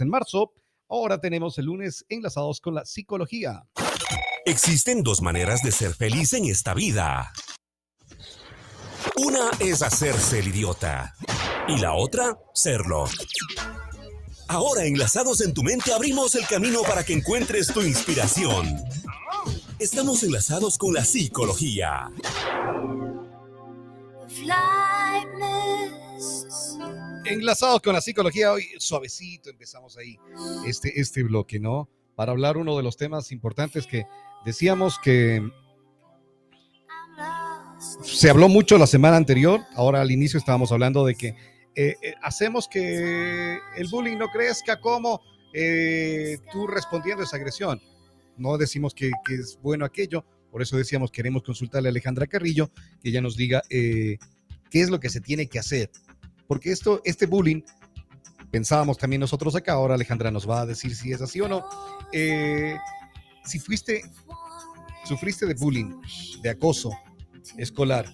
en marzo. Ahora tenemos el lunes enlazados con la psicología. Existen dos maneras de ser feliz en esta vida. Una es hacerse el idiota y la otra, serlo. Ahora, enlazados en tu mente, abrimos el camino para que encuentres tu inspiración. Estamos enlazados con la psicología. Enlazados con la psicología, hoy suavecito empezamos ahí este, este bloque, ¿no? Para hablar uno de los temas importantes que decíamos que se habló mucho la semana anterior, ahora al inicio estábamos hablando de que eh, eh, hacemos que el bullying no crezca. Como eh, tú respondiendo a esa agresión. No decimos que, que, es bueno aquello, por eso decíamos queremos consultarle a Alejandra Carrillo, que ella nos diga qué es lo que se tiene que hacer porque esto, este bullying, pensábamos también nosotros acá, ahora Alejandra nos va a decir si es así o no, eh, si fuiste, sufriste de bullying, de acoso escolar,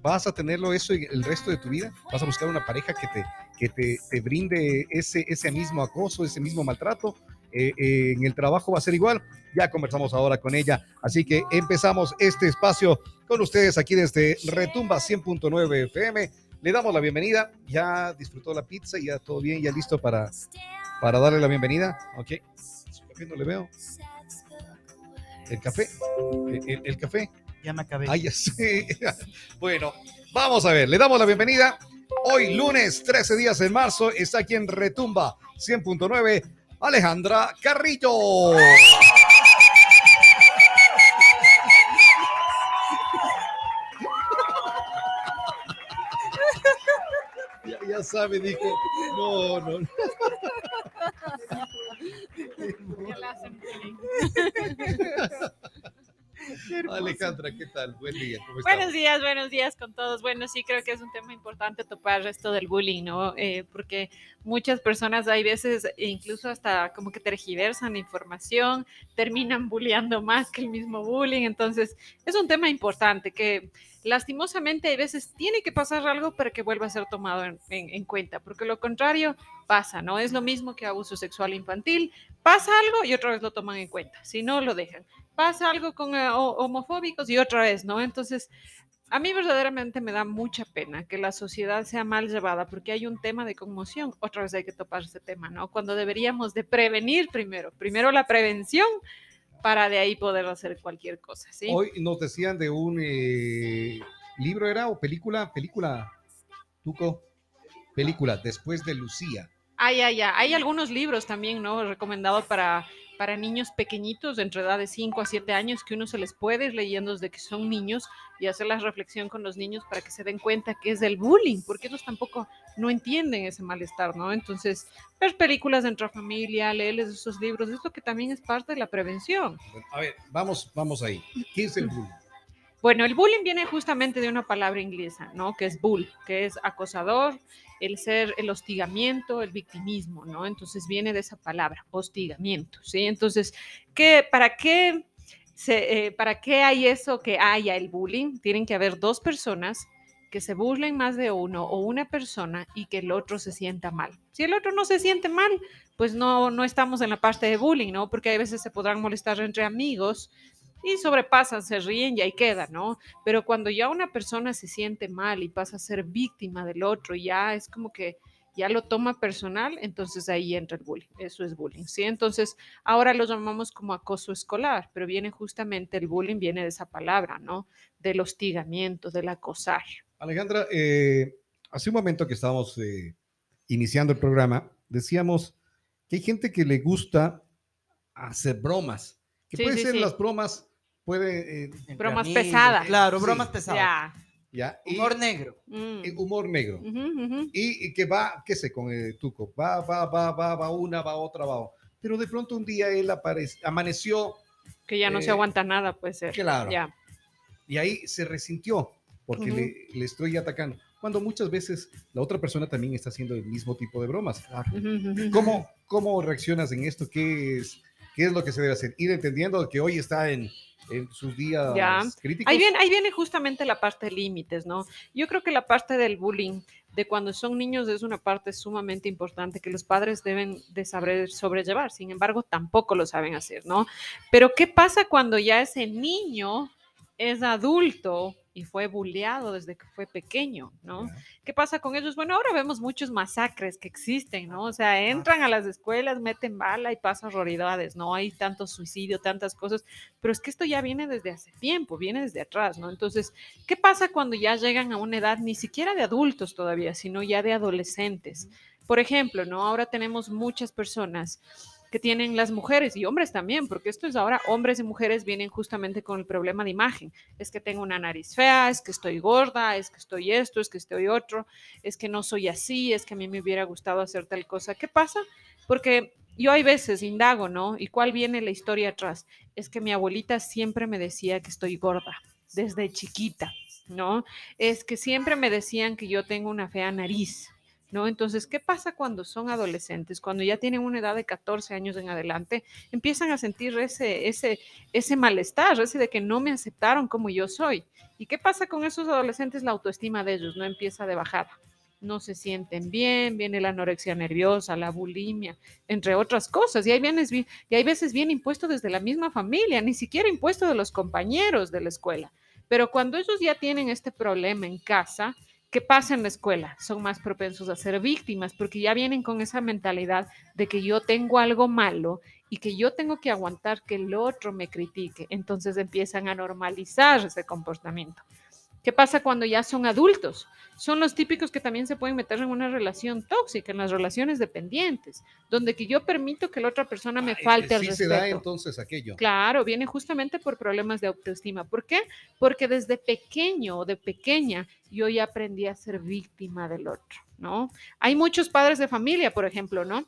¿vas a tenerlo eso el resto de tu vida? ¿Vas a buscar una pareja que te, que te, te brinde ese, ese mismo acoso, ese mismo maltrato? Eh, eh, en el trabajo va a ser igual. Ya conversamos ahora con ella. Así que empezamos este espacio con ustedes aquí desde Retumba 100.9 FM le damos la bienvenida. Ya disfrutó la pizza, ya todo bien, ya listo para, para darle la bienvenida. Ok. Su café no le veo. El café. El, café. Ya me acabé. Ay, ya sé. Bueno, vamos a ver. Le damos la bienvenida. Hoy, lunes 13 días en marzo, está aquí en Retumba 100.9 Alejandra Carrillo. Sabe, dijo, no, no. no. Alejandra, ¿qué tal? Buen día. buenos días, buenos días con todos. Bueno, sí creo que es un tema importante topar esto del bullying, ¿no? Eh, porque muchas personas hay veces incluso hasta como que tergiversan información, terminan bulleando más que el mismo bullying. Entonces, es un tema importante que lastimosamente hay veces tiene que pasar algo para que vuelva a ser tomado en, en, cuenta, porque lo contrario pasa, ¿no? Es lo mismo que abuso sexual infantil, pasa algo y otra vez lo toman en cuenta, si no lo dejan. Pasa algo con eh, homofóbicos y otra vez, ¿no? Entonces, a mí verdaderamente me da mucha pena que la sociedad sea mal llevada porque hay un tema de conmoción, otra vez hay que topar ese tema, ¿no? Cuando deberíamos de prevenir primero, primero la prevención para de ahí poder hacer cualquier cosa, ¿sí? Hoy nos decían de un eh, libro, ¿era? ¿O película? Película, Tuco, película, después de Lucía. Ah, ya, ya. Hay algunos libros también, ¿no? Recomendados para para niños pequeñitos, de entre edad de 5 a 7 años, que uno se les puede ir leyendo desde que son niños y hacer la reflexión con los niños para que se den cuenta que es el bullying, porque ellos tampoco no entienden ese malestar, ¿no? Entonces, ver películas dentro de familia, leerles esos libros, esto que también es parte de la prevención. a ver, vamos, vamos ahí. ¿Qué es el bullying? Bueno, el bullying viene justamente de una palabra inglesa, ¿no? Que es bull, que es acosador, el ser, el hostigamiento, el victimismo, ¿no? Entonces viene de esa palabra, hostigamiento, ¿sí? Entonces, ¿qué, ¿para qué, se, eh, ¿para qué hay eso que haya el bullying? Tienen que haber dos personas que se burlen más de uno o una persona y que el otro se sienta mal. Si el otro no se siente mal, pues no, no estamos en la parte de bullying, ¿no? Porque a veces se podrán molestar entre amigos, y sobrepasan, se ríen y ahí queda, ¿no? Pero cuando ya una persona se siente mal y pasa a ser víctima del otro, ya es como que ya lo toma personal, entonces ahí entra el bullying. Eso es bullying, ¿sí? Entonces, ahora lo llamamos como acoso escolar, pero viene justamente el bullying, viene de esa palabra, ¿no? Del hostigamiento, del acosar. Alejandra, eh, hace un momento que estábamos eh, iniciando el programa, decíamos que hay gente que le gusta hacer bromas, que pueden ser las bromas puede... Eh, bromas pesadas. Claro, bromas pesadas. Ya. humor negro. Mm. Humor negro. Y, que va, qué sé, con el tuco. Va, va, va, va, va una, va otra, va otra. Pero de pronto un día él aparece, amaneció. Que ya no se eh, aguanta nada, puede ser. Claro. Ya. Y ahí se resintió porque le, le, estoy atacando. Cuando muchas veces la otra persona también está haciendo el mismo tipo de bromas. Claro. ¿Cómo, ¿Cómo reaccionas en esto? ¿Qué es? ¿Qué es lo que se debe hacer? Ir entendiendo que hoy está en, en sus días críticos. Ahí viene, ahí viene justamente la parte de límites, ¿no? Yo creo que la parte del bullying de cuando son niños es una parte sumamente importante que los padres deben de saber sobrellevar, sin embargo, tampoco lo saben hacer, ¿no? Pero ¿qué pasa cuando ya ese niño es adulto y fue bulleado desde que fue pequeño, ¿no? ¿Qué pasa con ellos? Bueno, ahora vemos muchos masacres que existen, ¿no? O sea, entran a las escuelas, meten bala y pasan horroridades, ¿no? Hay tanto suicidio, tantas cosas, pero es que esto ya viene desde hace tiempo, viene desde atrás, ¿no? Entonces, ¿qué pasa cuando ya llegan a una edad ni siquiera de adultos todavía, sino ya de adolescentes? Por ejemplo, ¿no? Ahora tenemos muchas personas que tienen las mujeres y hombres también, porque esto es ahora, hombres y mujeres vienen justamente con el problema de imagen. Es que tengo una nariz fea, es que estoy gorda, es que estoy esto, es que estoy otro, es que no soy así, es que a mí me hubiera gustado hacer tal cosa. ¿Qué pasa? Porque yo hay veces indago, ¿no? ¿Y cuál viene la historia atrás? Es que mi abuelita siempre me decía que estoy gorda, desde chiquita, ¿no? Es que siempre me decían que yo tengo una fea nariz, ¿no? Entonces, ¿qué pasa cuando son adolescentes? Cuando ya tienen una edad de 14 años en adelante, empiezan a sentir ese, ese, ese malestar, ese de que no me aceptaron como yo soy. ¿Y qué pasa con esos adolescentes? La autoestima de ellos no empieza de bajada. No se sienten bien, viene la anorexia nerviosa, la bulimia, entre otras cosas. Y hay, y hay veces bien impuesto desde la misma familia, ni siquiera impuesto de los compañeros de la escuela. Pero cuando ellos ya tienen este problema en casa, ¿Qué pasa en la escuela? Son más propensos a ser víctimas porque ya vienen con esa mentalidad de que yo tengo algo malo y que yo tengo que aguantar que el otro me critique. Entonces empiezan a normalizar ese comportamiento. ¿Qué pasa cuando ya son adultos? Son los típicos que también se pueden meter en una relación tóxica, en las relaciones dependientes, donde que yo permito que la otra persona me falte el respeto. se da entonces aquello. Claro, viene justamente por problemas de autoestima. ¿Por qué? Porque desde pequeño o de pequeña yo ya aprendí a ser víctima del otro, ¿no? Hay muchos padres de familia, por ejemplo, ¿no?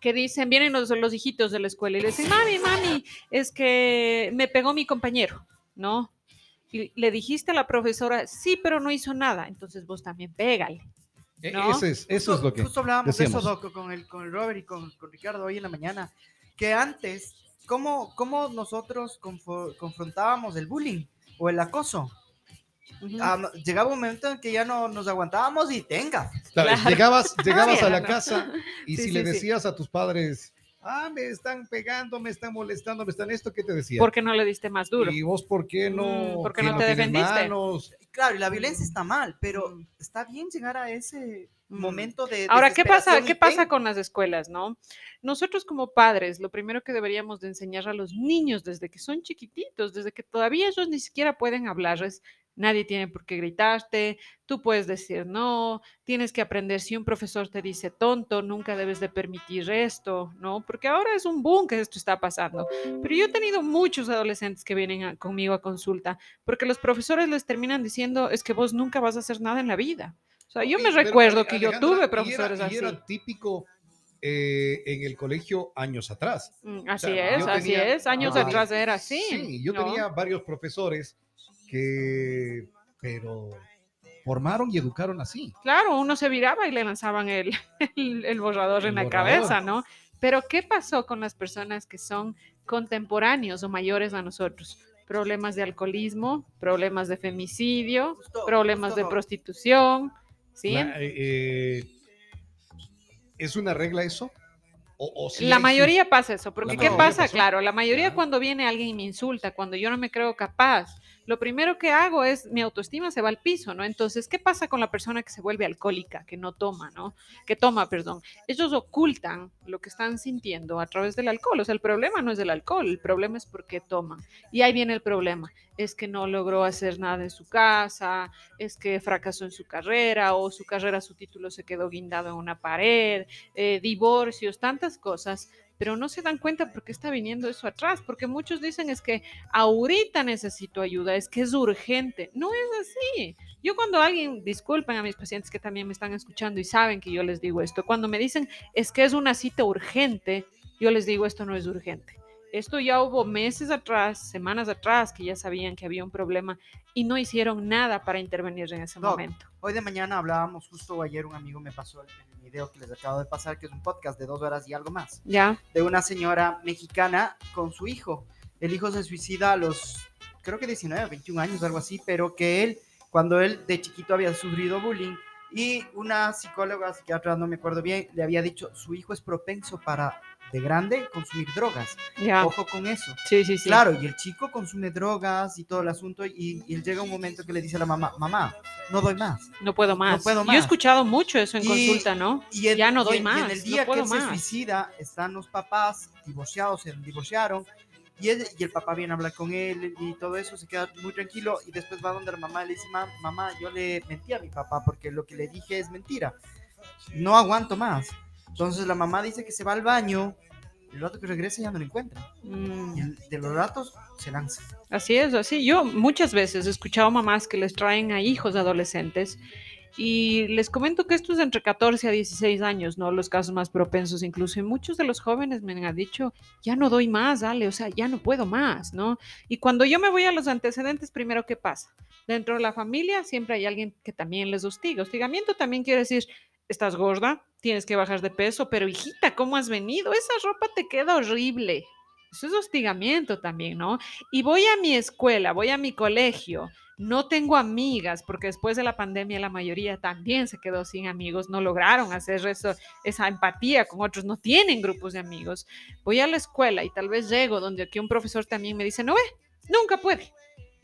que dicen, vienen los, los hijitos de la escuela y le dicen, mami, mami, es que me pegó mi compañero, ¿no? Le dijiste a la profesora, sí, pero no hizo nada, entonces vos también pégale. E, eso es, eso es lo que. Justo hablábamos de eso, Doc, con el, con el Robert y con, con, Ricardo hoy en la mañana, que antes, ¿cómo, cómo nosotros confrontábamos el bullying o el acoso? Ah, llegaba un momento en que ya no nos aguantábamos y tenga. Llegabas, llegabas a la casa y si le decías a tus padres, ah, me están pegando, me están molestando, me están esto, ¿qué te decía? ¿Por qué no le diste más duro? ¿Y vos por qué no? Mm, ¿Por qué no, te defendiste? Claro, la violencia está mal, pero mm. está bien llegar a ese mm. momento de Ahora, ¿qué pasa, qué pasa con las escuelas, no? Nosotros como padres, lo primero que deberíamos de enseñar a los niños desde que son chiquititos, desde que todavía ellos ni siquiera pueden hablar, es Nadie tiene por qué gritarte, tú puedes decir no, tienes que aprender si un profesor te dice tonto, nunca debes de permitir esto, ¿no? Porque ahora es un boom que esto está pasando. Pero yo he tenido muchos adolescentes que vienen conmigo a consulta, porque los profesores les terminan diciendo, es que vos nunca vas a hacer nada en la vida. O sea, yo me recuerdo que yo tuve profesores así. era típico eh, en el colegio años atrás. Mm, así es, así es, años atrás era así. Sí, yo tenía varios profesores que, pero formaron y educaron así. Claro, uno se viraba y le lanzaban el, el, borrador en la cabeza, ¿no? Pero ¿qué pasó con las personas que son contemporáneos o mayores a nosotros? Problemas de alcoholismo, problemas de femicidio, problemas de prostitución, ¿sí? Eh, eh, ¿Es una regla eso? la mayoría pasa eso, porque ¿qué pasa? Claro, la mayoría cuando viene alguien y me insulta, cuando yo no me creo capaz, lo primero que hago es mi autoestima se va al piso, ¿no? Entonces, ¿qué pasa con la persona que se vuelve alcohólica, que no toma, ¿no? Que toma, perdón. Ellos ocultan lo que están sintiendo a través del alcohol. O sea, el problema no es del alcohol, el problema es porque toman. Y ahí viene el problema. Es que no logró hacer nada en su casa, es que fracasó en su carrera o su carrera, su título se quedó guindado en una pared, eh, divorcios, tantas cosas pero no se dan cuenta por qué está viniendo eso atrás, porque muchos dicen es que ahorita necesito ayuda, es que es urgente. No es así. Yo cuando alguien, disculpen a mis pacientes que también me están escuchando y saben que yo les digo esto, cuando me dicen es que es una cita urgente, yo les digo esto no es urgente esto ya hubo meses atrás, semanas atrás, que ya sabían que había un problema y no hicieron nada para intervenir en ese momento. Hoy de mañana hablábamos, justo ayer un amigo me pasó el, el video que les acabo de pasar, que es un podcast de dos horas y algo más, Ya, de una señora mexicana con su hijo. El hijo se suicida a los, creo que 19, 21 años, algo así, pero que él, cuando él de chiquito había sufrido bullying, y una psicóloga, psiquiatra, no me acuerdo bien, le había dicho, su hijo es propenso para, de grande, consumir drogas. ya. Ojo con eso. Sí, sí, sí. Claro, y el chico consume drogas y todo el asunto y, y él llega un momento que le dice a la mamá, mamá, no doy más. No puedo más. puedo Yo he escuchado mucho eso en Y- consulta, ¿no? Y el- Ya no doy y más, en el no día que puedo él se suicida, están los papás divorciados, se divorciaron. Y, él- y el papá viene a hablar con él y todo eso, se queda muy tranquilo y después va donde la mamá y le dice, "Ma- mamá, yo le mentí a mi papá porque lo que le dije es mentira. No aguanto más. Entonces la mamá dice que se va al baño, el rato que regresa ya no lo encuentra. Mm. Y de los ratos se lanza. Así es, así. Yo muchas veces he escuchado mamás que les traen a hijos adolescentes y les comento que esto es entre 14 a 16 años, ¿no? Los casos más propensos incluso. Y muchos de los jóvenes me han dicho, ya no doy más, dale, o sea, ya no puedo más, ¿no? Y cuando yo me voy a los antecedentes, primero, ¿qué pasa? Dentro de la familia siempre hay alguien que también les hostiga. Hostigamiento también quiere decir, estás gorda, tienes que bajar de peso, pero hijita, ¿cómo has venido? Esa ropa te queda horrible. Eso es hostigamiento también, ¿no? Y voy a mi escuela, voy a mi colegio, no tengo amigas, porque después de la pandemia la mayoría también se quedó sin amigos, no lograron hacer eso, esa empatía con otros, no tienen grupos de amigos. Voy a la escuela y tal vez llego donde aquí un profesor también me dice, no ve, nunca puede.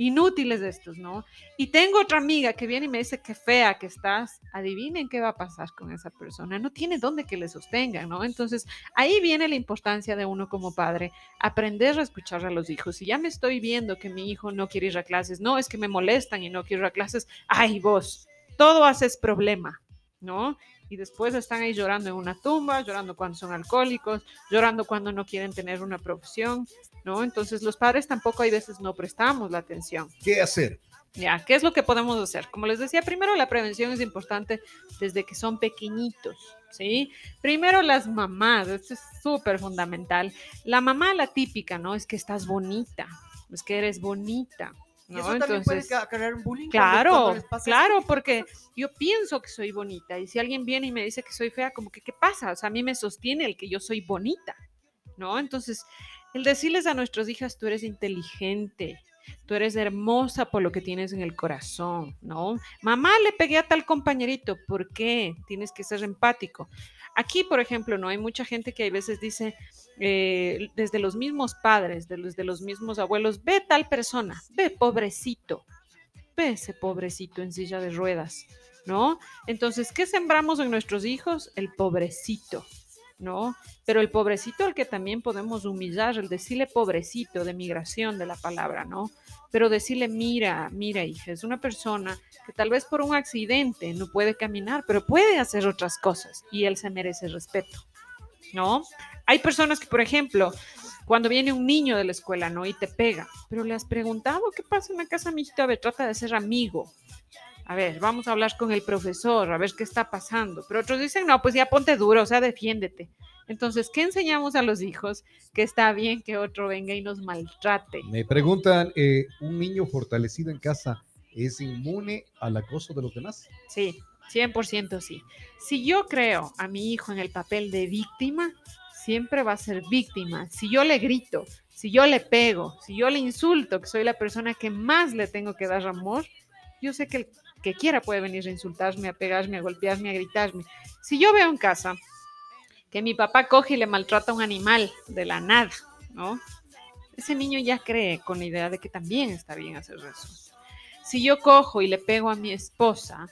Inútiles estos, ¿no? Y tengo otra amiga que viene y me dice qué fea que estás. Adivinen qué va a pasar con esa persona. No tiene dónde que le sostengan, ¿no? Entonces, ahí viene la importancia de uno como padre, aprender a escuchar a los hijos. Si ya me estoy viendo que mi hijo no quiere ir a clases, no, es que me molestan y no quiero ir a clases, ay vos, todo haces problema, ¿no? Y después están ahí llorando en una tumba, llorando cuando son alcohólicos, llorando cuando no quieren tener una profesión, ¿no? Entonces los padres tampoco hay veces no prestamos la atención. ¿Qué hacer? Ya, ¿qué es lo que podemos hacer? Como les decía, primero la prevención es importante desde que son pequeñitos, ¿sí? Primero las mamás, esto es súper fundamental. La mamá, la típica, ¿no? Es que estás bonita, es que eres bonita, Y ¿no? eso también puede Entonces, crear un bullying. Claro, claro, porque yo pienso que soy bonita y si alguien viene y me dice que soy fea, como que, ¿qué pasa? O sea, a mí me sostiene el que yo soy bonita, ¿no? Entonces, el decirles a nuestras hijas, tú eres inteligente, tú eres hermosa por lo que tienes en el corazón, ¿no? Mamá, le pegué a tal compañerito, ¿por qué? Tienes que ser empático. Aquí, por ejemplo, no hay mucha gente que a veces dice, eh, desde los mismos padres, de los, de los mismos abuelos, ve tal persona, ve pobrecito, ve ese pobrecito en silla de ruedas, ¿no? Entonces, ¿qué sembramos en nuestros hijos? El pobrecito, ¿no? Pero el pobrecito al que también podemos humillar, el decirle pobrecito de migración de la palabra, ¿no? Pero decirle, mira, mira, hija, es una persona que tal vez por un accidente no puede caminar, pero puede hacer otras cosas y él se merece respeto, ¿no? Hay personas que, por ejemplo, cuando viene un niño de la escuela, ¿no? Y te pega, pero le has preguntado qué pasa en la casa, mijito, a ver, trata de ser amigo. A ver, vamos a hablar con el profesor, a ver qué está pasando. Pero otros dicen, no, pues ya ponte duro, o sea, defiéndete. Entonces, ¿qué enseñamos a los hijos? Que está bien que otro venga y nos maltrate. Me preguntan, eh, ¿un niño fortalecido en casa es inmune al acoso de los demás? Sí, 100% sí. Si yo creo a mi hijo en el papel de víctima, siempre va a ser víctima. Si yo le grito, si yo le pego, si yo le insulto, que soy la persona que más le tengo que dar amor, yo sé que el que quiera puede venir a insultarme, a pegarme, a golpearme, a gritarme. Si yo veo en casa que mi papá coge y le maltrata a un animal de la nada, ¿no? Ese niño ya cree con la idea de que también está bien hacer eso. Si yo cojo y le pego a mi esposa,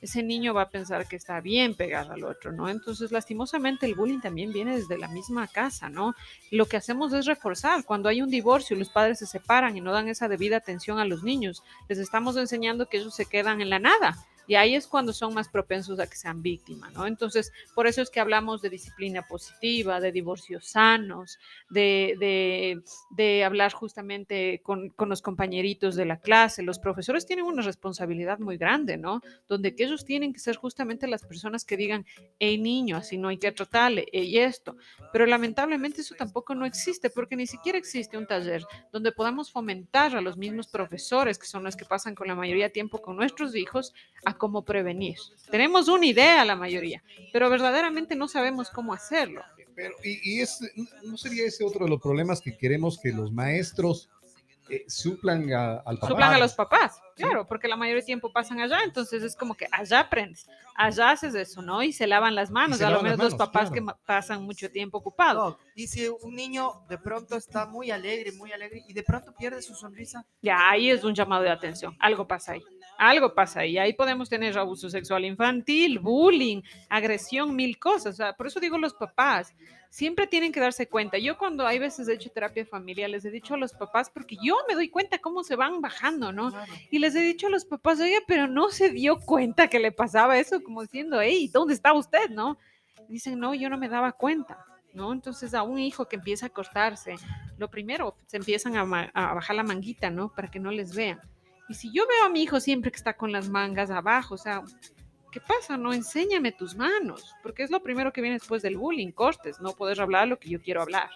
ese niño va a pensar que está bien pegar al otro, ¿no? Entonces, lastimosamente, el bullying también viene desde la misma casa, ¿no? Lo que hacemos es reforzar. Cuando hay un divorcio, los padres se separan y no dan esa debida atención a los niños. Les estamos enseñando que ellos se quedan en la nada Y ahí es cuando son más propensos a que sean víctimas, ¿no? Entonces, por eso es que hablamos de disciplina positiva, de divorcios sanos, de, de, de hablar justamente con, con, los compañeritos de la clase. Los profesores tienen una responsabilidad muy grande, ¿no? Donde que ellos tienen que ser justamente las personas que digan, hey niño, así no hay que tratarle, y esto. Pero lamentablemente eso tampoco no existe, porque ni siquiera existe un taller donde podamos fomentar a los mismos profesores, que son los que pasan con la mayoría de tiempo con nuestros hijos, a cómo prevenir. Tenemos una idea la mayoría, pero verdaderamente no sabemos cómo hacerlo. Pero, y, y es, ¿no sería ese otro de los problemas que queremos que los maestros eh, suplan a, al papá. Suplan a los papás, claro, porque la mayoría del tiempo pasan allá, entonces es como que allá aprendes, allá haces eso, ¿no? Y se lavan las manos, a lo menos los papás claro. que pasan mucho tiempo ocupados. No, y si un niño de pronto está muy alegre, muy alegre, y de pronto pierde su sonrisa. Ya, ahí es un llamado de atención, algo pasa ahí. Algo pasa ahí, ahí podemos tener abuso sexual infantil, bullying, agresión, mil cosas. O sea, por eso digo los papás, siempre tienen que darse cuenta. Yo cuando hay veces he hecho terapia familiar, les he dicho a los papás, porque yo me doy cuenta cómo se van bajando, ¿no? Claro. Y les he dicho a los papás, oye, pero no se dio cuenta que le pasaba eso, como diciendo, hey, ¿dónde está usted, no? Dicen, no, yo no me daba cuenta. ¿No? Entonces a un hijo que empieza a cortarse, lo primero, se empiezan a, a bajar la manguita, ¿no? Para que no les vean. Y si yo veo a mi hijo siempre que está con las mangas abajo, o sea, ¿qué pasa? No, enséñame tus manos, porque es lo primero que viene después del bullying, cortes, no poder hablar lo que yo quiero hablar.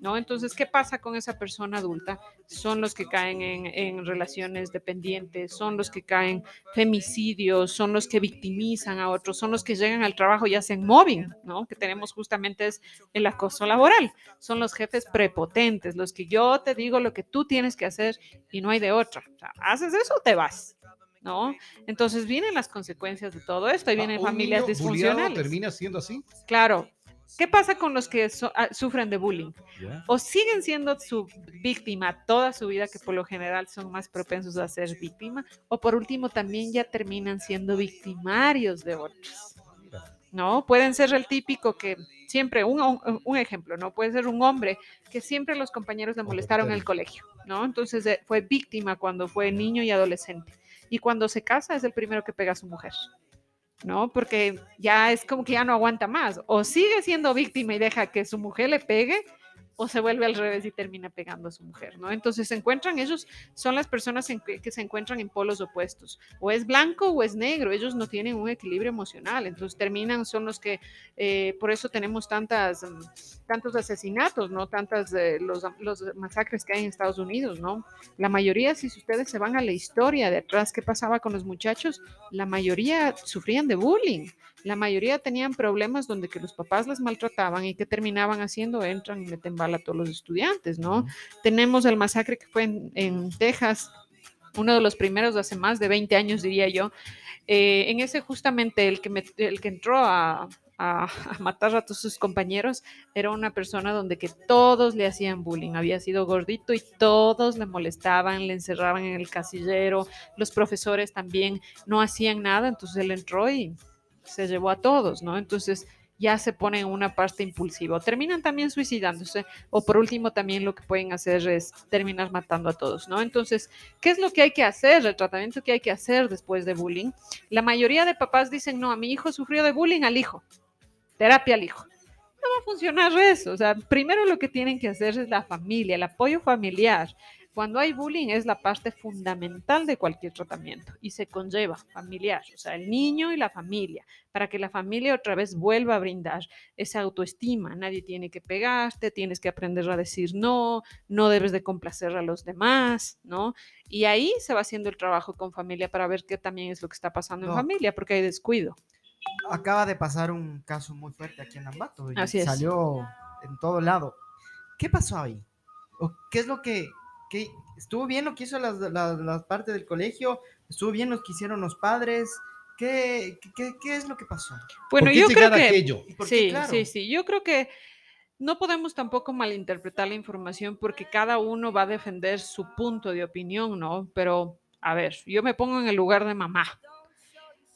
¿No? Entonces, ¿qué pasa con esa persona adulta? Son los que caen en, relaciones dependientes, son los que caen femicidios, son los que victimizan a otros, son los que llegan al trabajo y hacen mobbing, ¿no? Que tenemos justamente es el acoso laboral. Son los jefes prepotentes, los que yo te digo lo que tú tienes que hacer y no hay de otra. O sea, haces eso, te vas. ¿No? Entonces vienen las consecuencias de todo esto, y vienen ¿Un familias disfuncionales. termina siendo así? Claro. ¿Qué pasa con los que so, uh, sufren de bullying? Yeah. O siguen siendo su víctima toda su vida, que por lo general son más propensos a ser víctima, o por último también ya terminan siendo victimarios de otros. ¿No? Pueden ser el típico que siempre, un, un, un ejemplo, ¿no? Puede ser un hombre que siempre los compañeros le molestaron en el colegio, ¿no? Entonces eh, fue víctima cuando fue niño y adolescente y cuando se casa es el primero que pega a su mujer, ¿no? Porque ya es como que ya no aguanta más, o sigue siendo víctima y deja que su mujer le pegue, o se vuelve al revés y termina pegando a su mujer, ¿no? Entonces se encuentran, ellos son las personas que, se encuentran en polos opuestos, o es blanco o es negro, ellos no tienen un equilibrio emocional, entonces terminan, son los que, eh, por eso tenemos tantas, tantos asesinatos, ¿no? Tantas, los, los masacres que hay en Estados Unidos, ¿no? La mayoría, si ustedes se van a la historia de atrás, ¿qué pasaba con los muchachos? La mayoría sufrían de bullying, la mayoría tenían problemas donde que los papás les maltrataban y que terminaban haciendo, entran y meten bala a todos los estudiantes, ¿no? Uh -huh. Tenemos el masacre que fue en, en, Texas, uno de los primeros de hace más de 20 años, diría yo. Eh, en ese justamente el que, me, el que entró a, a, a, matar a todos sus compañeros era una persona donde que todos le hacían bullying, había sido gordito y todos le molestaban, le encerraban en el casillero, los profesores también no hacían nada, entonces él entró y se llevó a todos, ¿no? Entonces ya se pone en una parte impulsiva o terminan también suicidándose o por último también lo que pueden hacer es terminar matando a todos, ¿no? Entonces, ¿qué es lo que hay que hacer? El tratamiento que hay que hacer después de bullying. La mayoría de papás dicen, no, a mi hijo sufrió de bullying al hijo, terapia al hijo. No va a funcionar eso, o sea, primero lo que tienen que hacer es la familia, el apoyo familiar, cuando hay bullying es la parte fundamental de cualquier tratamiento y se conlleva familiar, o sea, el niño y la familia, para que la familia otra vez vuelva a brindar esa autoestima. Nadie tiene que pegarte, tienes que aprender a decir no, no debes de complacer a los demás, ¿no? Y ahí se va haciendo el trabajo con familia para ver qué también es lo que está pasando no. en familia, porque hay descuido. Acaba de pasar un caso muy fuerte aquí en Ambato. Y Así es. Salió en todo lado. ¿Qué pasó ahí? ¿O ¿Qué es lo que ¿Qué, ¿Estuvo bien lo que hizo las, las, las partes del colegio? ¿Estuvo bien lo que hicieron los padres? ¿Qué, qué, qué es lo que pasó? Bueno, yo creo que... Aquello? Sí, claro. sí, sí. Yo creo que no podemos tampoco malinterpretar la información porque cada uno va a defender su punto de opinión, ¿no? Pero, a ver, yo me pongo en el lugar de mamá.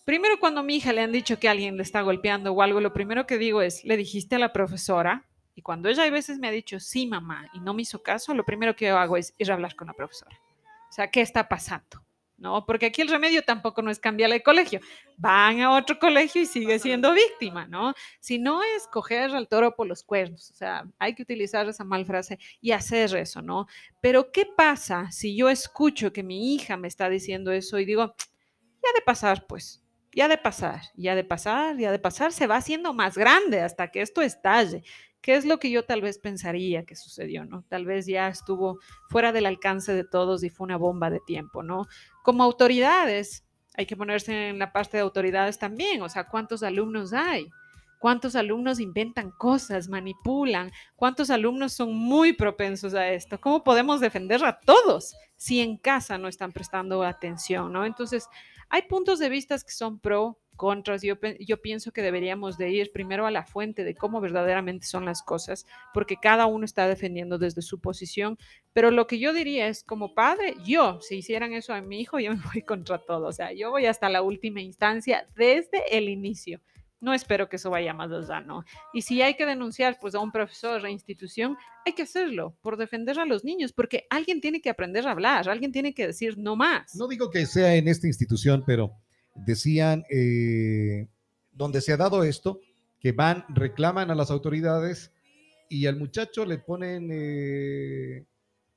Primero, cuando a mi hija le han dicho que alguien le está golpeando o algo, lo primero que digo es, ¿le dijiste a la profesora? Y cuando ella a veces me ha dicho, sí, mamá, y no me hizo caso, lo primero que yo hago es ir a hablar con la profesora. O sea, ¿qué está pasando? ¿no? Porque aquí el remedio tampoco no es cambiarle de colegio. Van a otro colegio y sigue siendo víctima, ¿no? Si no es coger al toro por los cuernos, o sea, hay que utilizar esa mal frase y hacer eso, ¿no? Pero ¿qué pasa si yo escucho que mi hija me está diciendo eso y digo, ya de pasar, pues, ya de pasar, ya de pasar, ya de pasar, se va haciendo más grande hasta que esto estalle. ¿Qué es lo que yo tal vez pensaría que sucedió, no? Tal vez ya estuvo fuera del alcance de todos y fue una bomba de tiempo, ¿no? Como autoridades, hay que ponerse en la parte de autoridades también, o sea, ¿cuántos alumnos hay? ¿Cuántos alumnos inventan cosas, manipulan? ¿Cuántos alumnos son muy propensos a esto? ¿Cómo podemos defender a todos si en casa no están prestando atención, ¿no? Entonces, hay puntos de vista que son pro, contras. Yo, yo pienso que deberíamos de ir primero a la fuente de cómo verdaderamente son las cosas, porque cada uno está defendiendo desde su posición. Pero lo que yo diría es, como padre, yo, si hicieran eso a mi hijo, yo me voy contra todo. O sea, yo voy hasta la última instancia desde el inicio. No espero que eso vaya más allá, ¿no? Y si hay que denunciar pues a un profesor, a institución, hay que hacerlo por defender a los niños, porque alguien tiene que aprender a hablar, alguien tiene que decir no más. No digo que sea en esta institución, pero decían, eh, donde se ha dado esto, que van, reclaman a las autoridades y al muchacho le ponen, eh,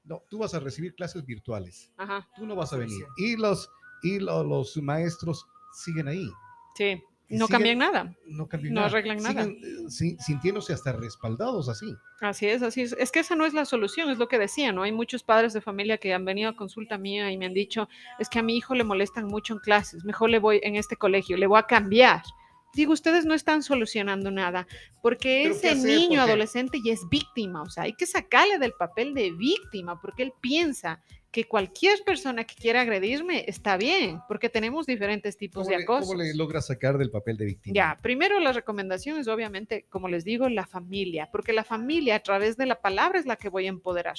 no, tú vas a recibir clases virtuales, Ajá, tú no vas a venir. Y los, y lo- los maestros siguen ahí. sí. No cambian nada. No cambian No nada. arreglan nada. Eh, si- sintiéndose hasta respaldados así. Así es, así es. Es que esa no es la solución, es lo que decía, ¿no? Hay muchos padres de familia que han venido a consulta mía y me han dicho, es que a mi hijo le molestan mucho en clases, mejor le voy en este colegio, le voy a cambiar. Digo, ustedes no están solucionando nada, porque ¿Pero qué ese niño adolescente ya es víctima, o sea, hay que sacarle del papel de víctima, porque él piensa que cualquier persona que quiera agredirme está bien, porque tenemos diferentes tipos ¿Cómo de le, acoso. cómo le logras sacar del papel de víctima? Ya, primero la recomendación es obviamente, como les digo, la familia, porque la familia a través de la palabra es la que voy a empoderar.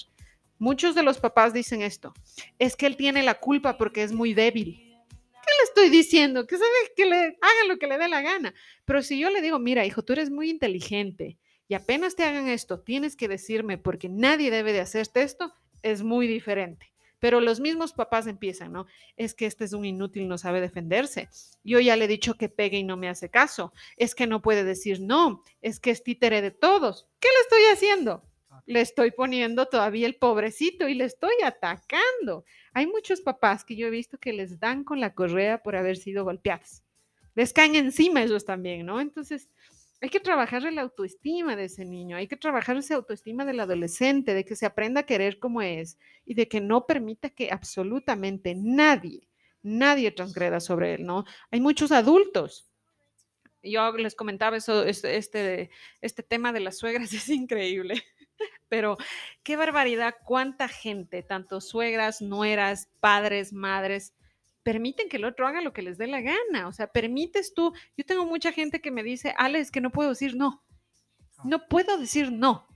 Muchos de los papás dicen esto, es que él tiene la culpa porque es muy débil. ¿Qué le estoy diciendo? Que sabe que le hagan lo que le dé la gana. Pero si yo le digo, mira, hijo, tú eres muy inteligente y apenas te hagan esto, tienes que decirme porque nadie debe de hacerte esto, es muy diferente. Pero los mismos papás empiezan, ¿no? Es que este es un inútil, no sabe defenderse. Yo ya le he dicho que pegue y no me hace caso. Es que no puede decir no. Es que es títere de todos. ¿Qué le estoy haciendo? Le estoy poniendo todavía el pobrecito y le estoy atacando. Hay muchos papás que yo he visto que les dan con la correa por haber sido golpeados. Les caen encima ellos también, ¿no? Entonces, hay que trabajar la autoestima de ese niño, hay que trabajar esa autoestima del adolescente, de que se aprenda a querer como es y de que no permita que absolutamente nadie, nadie transgreda sobre él, ¿no? Hay muchos adultos. Yo les comentaba eso, este, este, este tema de las suegras es increíble, pero qué barbaridad, cuánta gente, tanto suegras, nueras, padres, madres, permiten que el otro haga lo que les dé la gana. O sea, permites tú. Yo tengo mucha gente que me dice, Alex, que no puedo decir no. No puedo decir no.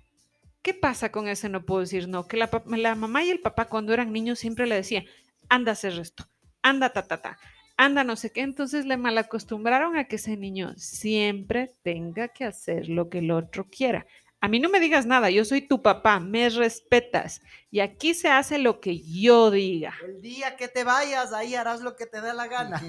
¿Qué pasa con ese no puedo decir no? Que la, la mamá y el papá cuando eran niños siempre le decían, anda a hacer esto, anda ta, ta, ta, anda no sé qué. Entonces le malacostumbraron a que ese niño siempre tenga que hacer lo que el otro quiera. A mí no me digas nada, yo soy tu papá, me respetas y aquí se hace lo que yo diga. El día que te vayas, ahí harás lo que te dé la gana.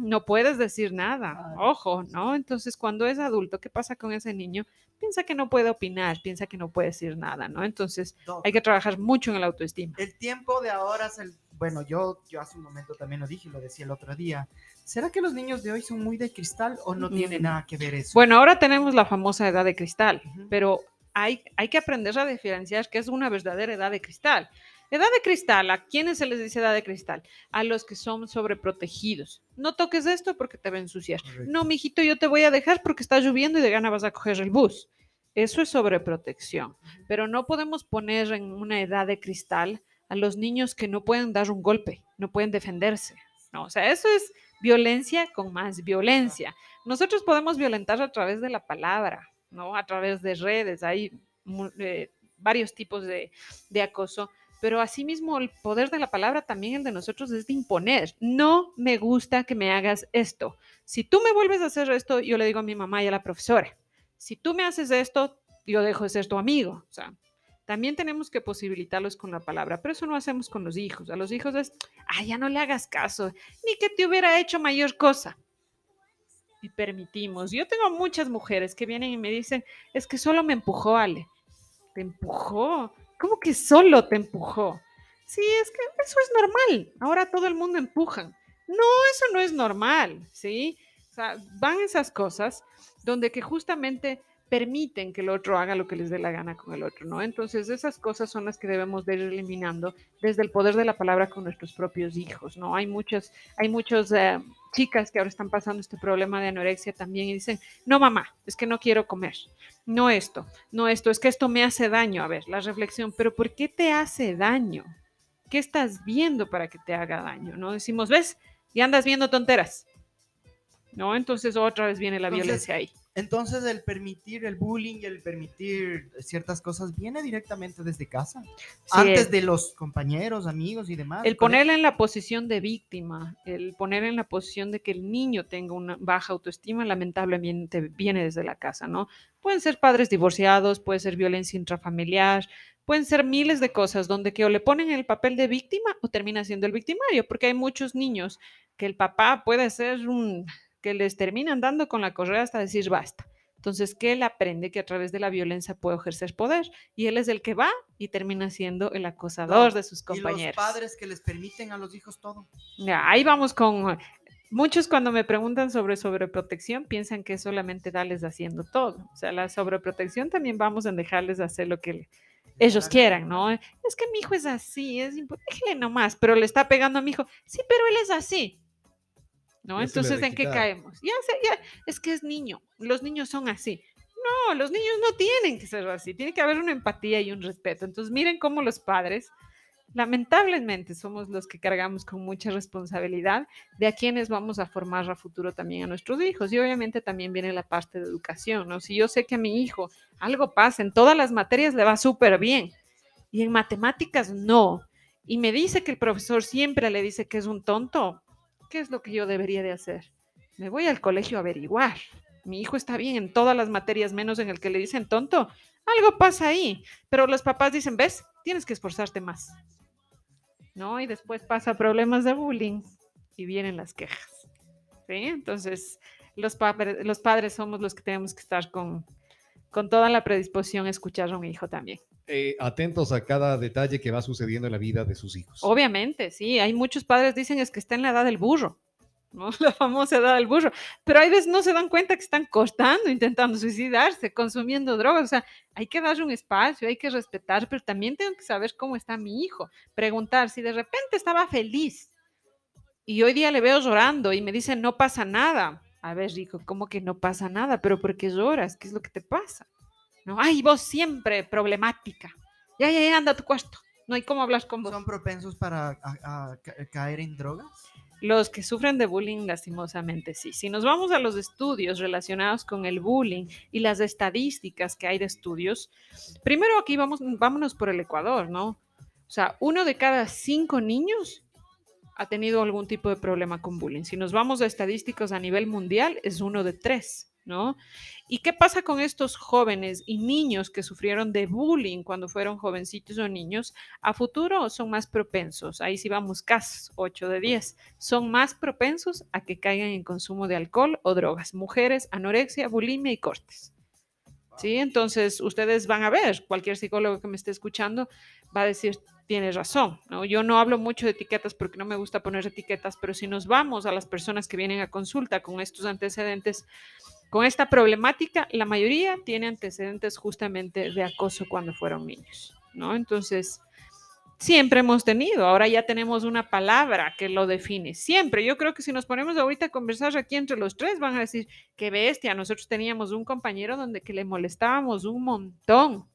No puedes decir nada, ojo, ¿no? Entonces, cuando es adulto, ¿qué pasa con ese niño? Piensa que no puede opinar, piensa que no puede decir nada, ¿no? Entonces, Doc, hay que trabajar mucho en la autoestima. El tiempo de ahora es el... Bueno, yo, yo hace un momento también lo dije y lo decía el otro día. ¿Será que los niños de hoy son muy de cristal o no tiene nada que ver eso? Bueno, ahora tenemos la famosa edad de cristal, pero hay, hay que aprender a diferenciar qué es una verdadera edad de cristal. Edad de cristal, ¿a quiénes se les dice edad de cristal? A los que son sobreprotegidos. No toques esto porque te va a ensuciar. Correcto. No, mijito, yo te voy a dejar porque está lloviendo y de gana vas a coger el bus. Eso es sobreprotección. Pero no podemos poner en una edad de cristal a los niños que no pueden dar un golpe, no pueden defenderse. No, o sea, eso es violencia con más violencia. Nosotros podemos violentar a través de la palabra, ¿no? A través de redes. Hay eh, varios tipos de, de acoso, pero asimismo el poder de la palabra también el de nosotros es de imponer. No me gusta que me hagas esto. Si tú me vuelves a hacer esto, yo le digo a mi mamá y a la profesora. Si tú me haces esto, yo dejo de ser tu amigo. O sea, también tenemos que posibilitarlos con la palabra, pero eso no hacemos con los hijos. A los hijos es, ah, ya no le hagas caso, ni que te hubiera hecho mayor cosa. Y permitimos. Yo tengo muchas mujeres que vienen y me dicen, es que solo me empujó Ale. ¿Te empujó? ¿Cómo que solo te empujó? Sí, es que eso es normal. Ahora todo el mundo empuja. No, eso no es normal, ¿sí? Van esas cosas donde que justamente permiten que el otro haga lo que les dé la gana con el otro, ¿no? Entonces, esas cosas son las que debemos de ir eliminando desde el poder de la palabra con nuestros propios hijos, ¿no? Hay muchas, hay muchas eh, chicas que ahora están pasando este problema de anorexia también y dicen, no mamá, es que no quiero comer, no esto, no esto, es que esto me hace daño. A ver, la reflexión, pero ¿por qué te hace daño? ¿Qué estás viendo para que te haga daño? ¿No? Decimos, ¿ves? Y andas viendo tonteras. ¿No? Entonces otra vez viene la violencia ahí. Entonces el permitir el bullying y el permitir ciertas cosas viene directamente desde casa, antes de los compañeros, amigos y demás. El ponerle en la posición de víctima, el poner en la posición de que el niño tenga una baja autoestima, lamentablemente viene desde la casa, ¿no? Pueden ser padres divorciados, puede ser violencia intrafamiliar, pueden ser miles de cosas donde que o le ponen el papel de víctima o termina siendo el victimario, porque hay muchos niños que el papá puede ser un que les terminan dando con la correa hasta decir basta. Entonces, que él aprende que a través de la violencia puede ejercer poder y él es el que va y termina siendo el acosador de sus compañeros. Y los padres que les permiten a los hijos todo. Ya, ahí vamos con muchos cuando me preguntan sobre sobreprotección piensan que solamente darles haciendo todo. O sea, la sobreprotección también vamos a dejarles hacer lo que ellos quieran, ¿no? Es que mi hijo es así, es déjele nomás, pero le está pegando a mi hijo. Sí, pero él es así. ¿No? Entonces, ¿en qué caemos? Ya, ya, es que es niño, los niños son así. No, los niños no tienen que ser así, tiene que haber una empatía y un respeto. Entonces, miren cómo los padres, lamentablemente, somos los que cargamos con mucha responsabilidad de a quienes vamos a formar a futuro también a nuestros hijos. Y obviamente también viene la parte de educación, ¿no? Si yo sé que a mi hijo algo pasa, en todas las materias le va súper bien y en matemáticas no, y me dice que el profesor siempre le dice que es un tonto, ¿Qué es lo que yo debería de hacer? Me voy al colegio a averiguar. Mi hijo está bien en todas las materias, menos en el que le dicen tonto. Algo pasa ahí. Pero los papás dicen, ves, tienes que esforzarte más. ¿No? Y después pasa problemas de bullying y vienen las quejas. ¿Sí? Entonces, los, los padres somos los que tenemos que estar con, con toda la predisposición a escuchar a un hijo también. Eh, atentos a cada detalle que va sucediendo en la vida de sus hijos. Obviamente, sí. Hay muchos padres dicen es que está en la edad del burro, ¿no? La famosa edad del burro. Pero hay veces no se dan cuenta que están cortando, intentando suicidarse, consumiendo drogas. O sea, hay que darle un espacio, hay que respetar, pero también tengo que saber cómo está mi hijo. Preguntar si de repente estaba feliz y hoy día le veo llorando y me dicen no pasa nada. A ver, Rico, ¿cómo que no pasa nada? ¿Pero por qué lloras? ¿Qué es lo que te pasa? ¿No? Ay, vos siempre problemática. Ya, ya, ya, anda a tu cuarto. No hay cómo hablar con vos. ¿Son propensos para caer en drogas? Los que sufren de bullying, lastimosamente, sí. Si nos vamos a los estudios relacionados con el bullying y las estadísticas que hay de estudios, primero aquí vamos, vámonos por el Ecuador, ¿no? O sea, uno de cada cinco niños ha tenido algún tipo de problema con bullying. Si nos vamos a estadísticas a nivel mundial, es uno de tres. ¿No? ¿Y qué pasa con estos jóvenes y niños que sufrieron de bullying cuando fueron jovencitos o niños? A futuro son más propensos, ahí sí vamos casi 8 de 10, son más propensos a que caigan en consumo de alcohol o drogas. Mujeres, anorexia, bulimia y cortes. ¿Sí? Entonces, ustedes van a ver, cualquier psicólogo que me esté escuchando va a decir, tienes razón, ¿no? Yo no hablo mucho de etiquetas porque no me gusta poner etiquetas, pero si nos vamos a las personas que vienen a consulta con estos antecedentes, con esta problemática, la mayoría tiene antecedentes justamente de acoso cuando fueron niños, ¿no? Entonces, siempre hemos tenido, ahora ya tenemos una palabra que lo define, siempre. Yo creo que si nos ponemos ahorita a conversar aquí entre los tres, van a decir, qué bestia, nosotros teníamos un compañero donde que le molestábamos un montón,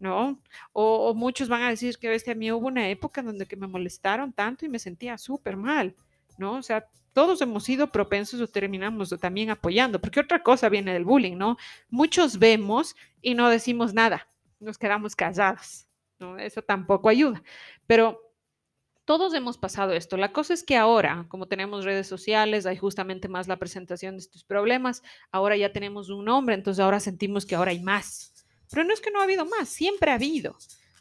¿no? O, muchos van a decir, qué bestia, a mí hubo una época donde que me molestaron tanto y me sentía súper mal, ¿no? O sea, todos hemos sido propensos o terminamos también apoyando, porque otra cosa viene del bullying, ¿no? Muchos vemos y no decimos nada, nos quedamos callados, ¿no? Eso tampoco ayuda, pero todos hemos pasado esto. La cosa es que ahora, como tenemos redes sociales, hay justamente más la presentación de estos problemas, ahora ya tenemos un nombre, entonces ahora sentimos que ahora hay más. Pero no es que no ha habido más, siempre ha habido.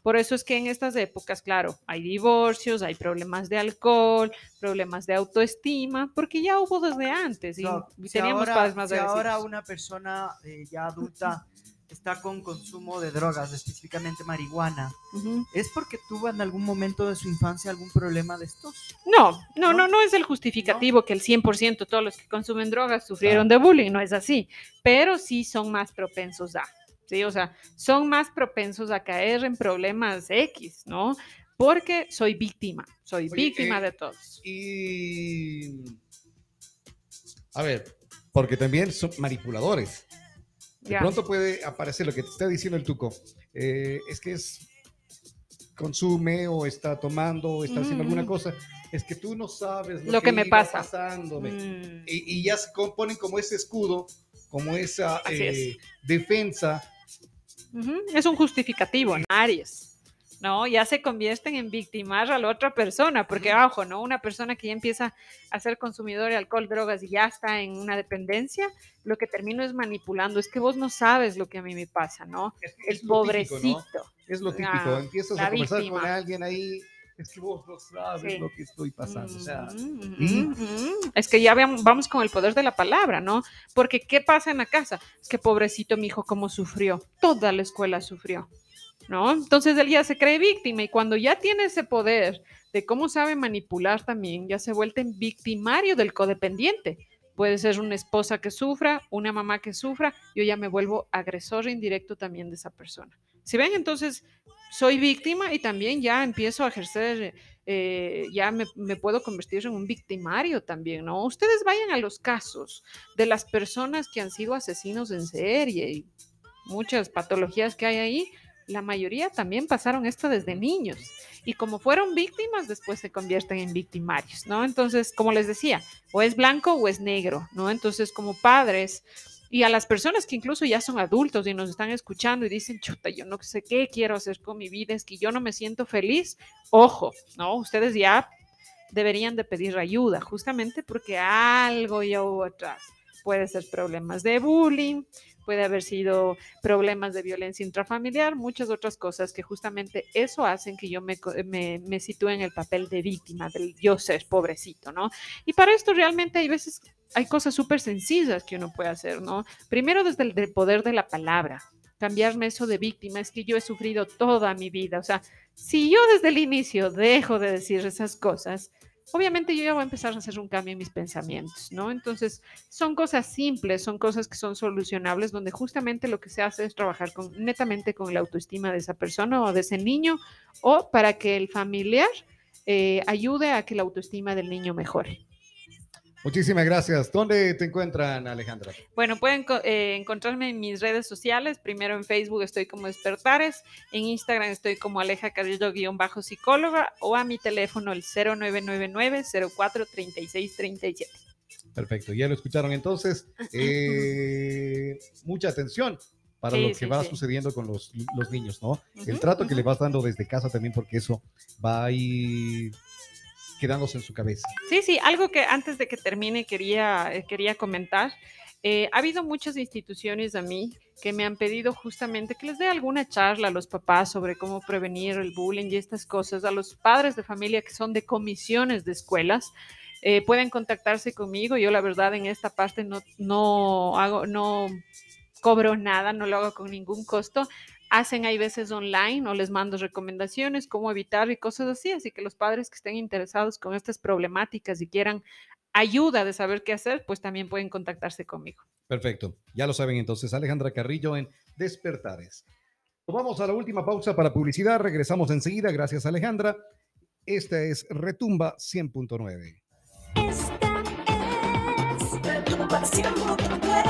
Por eso es que en estas épocas, claro, hay divorcios, hay problemas de alcohol, problemas de autoestima, porque ya hubo desde antes y, So, y si teníamos ahora, padres más si ahora una persona eh, ya adulta está con consumo de drogas, específicamente marihuana. ¿es porque tuvo en algún momento de su infancia algún problema de estos? No, no, ¿No? no, no es el justificativo que el 100% de todos los que consumen drogas sufrieron de bullying, no es así, pero sí son más propensos a, ¿sí? O sea, son más propensos a caer en problemas X, ¿no? Porque soy víctima, soy Oye, víctima eh, de todos. Y. A ver, porque también son manipuladores. De pronto puede aparecer lo que te está diciendo el tuco. eh, es que es consume o está tomando o está haciendo alguna Mm. cosa. Es que tú no sabes lo, Lo que me iba pasa. pasándome. Mm, Y, y ya se ponen como ese escudo, como esa eh, es. defensa. Es un justificativo, ¿no? Aries, ¿no? Ya se convierten en victimar a la otra persona, porque, ojo, ¿no? Una persona que ya empieza a ser consumidor de alcohol, drogas y ya está en una dependencia, lo que termino es manipulando. Es que vos no sabes lo que a mí me pasa, ¿no? Es, El es lo típico, pobrecito. ¿no? Es lo típico. Ah, Empiezas la a conversar víctima. con alguien ahí. Es que vos no sabes Sí. lo que estoy pasando. O sea, Mm. Es que ya vamos con el poder de la palabra, ¿no? Porque ¿qué pasa en la casa? Es que pobrecito mi hijo, cómo sufrió. Toda la escuela sufrió, ¿no? Entonces él ya se cree víctima y cuando ya tiene ese poder de cómo sabe manipular también, ya se vuelve en victimario del codependiente. Puede ser una esposa que sufra, una mamá que sufra, yo ya me vuelvo agresor indirecto también de esa persona. Si ven, entonces soy víctima y también ya empiezo a ejercer eh, ya me, me puedo convertir en un victimario también, ¿no? Ustedes vayan a los casos de las personas que han sido asesinos en serie y muchas patologías que hay ahí, la mayoría también pasaron esto desde niños y como fueron víctimas, después se convierten en victimarios, ¿no? Entonces, como les decía, o es blanco o es negro, ¿no? Entonces, como padres y a las personas que incluso ya son adultos y nos están escuchando y dicen, chuta, yo no sé qué quiero hacer con mi vida, es que yo no me siento feliz, ojo, ¿no? Ustedes ya deberían de pedir ayuda, justamente porque algo ya hubo atrás. Puede ser problemas de bullying, puede haber sido problemas de violencia intrafamiliar, muchas otras cosas que justamente eso hacen que yo me, me, me sitúe en el papel de víctima, del yo ser pobrecito, ¿no? Y para esto realmente hay veces, hay cosas súper sencillas que uno puede hacer, ¿no? Primero desde el poder de la palabra, cambiarme eso de víctima, es que yo he sufrido toda mi vida, o sea, si yo desde el inicio dejo de decir esas cosas, obviamente yo ya voy a empezar a hacer un cambio en mis pensamientos, ¿no? Entonces, son cosas simples, son cosas que son solucionables, donde justamente lo que se hace es trabajar con, netamente con la autoestima de esa persona o de ese niño, o para que el familiar eh, ayude a que la autoestima del niño mejore. Muchísimas gracias. ¿Dónde te encuentran, Alejandra? Bueno, pueden eh, encontrarme en mis redes sociales. Primero en Facebook estoy como Despertares, en Instagram estoy como Aleja Carrillo-psicóloga o a mi teléfono el 0999-043637. Perfecto, ya lo escucharon entonces. Eh, mucha atención para Sí, lo que sí, va sí. sucediendo con los, los niños, ¿no? El trato que le vas dando desde casa también, porque eso va a ir quedándose en su cabeza. Sí, sí, algo que antes de que termine quería, eh, quería comentar. Eh, ha habido muchas instituciones a mí que me han pedido justamente que les dé alguna charla a los papás sobre cómo prevenir el bullying y estas cosas, a los padres de familia que son de comisiones de escuelas. eh, pueden contactarse conmigo. Yo la verdad en esta parte no, no hago, no cobro nada, no lo hago con ningún costo. Hacen hay veces online o les mando recomendaciones, cómo evitar y cosas así. Así que los padres que estén interesados con estas problemáticas y quieran ayuda de saber qué hacer, pues también pueden contactarse conmigo. Perfecto, ya lo saben entonces, Alejandra Carrillo en Despertares. Vamos a la última pausa para publicidad, regresamos enseguida, gracias Alejandra. Esta es Retumba 100.9. Esta es tu pasión, tu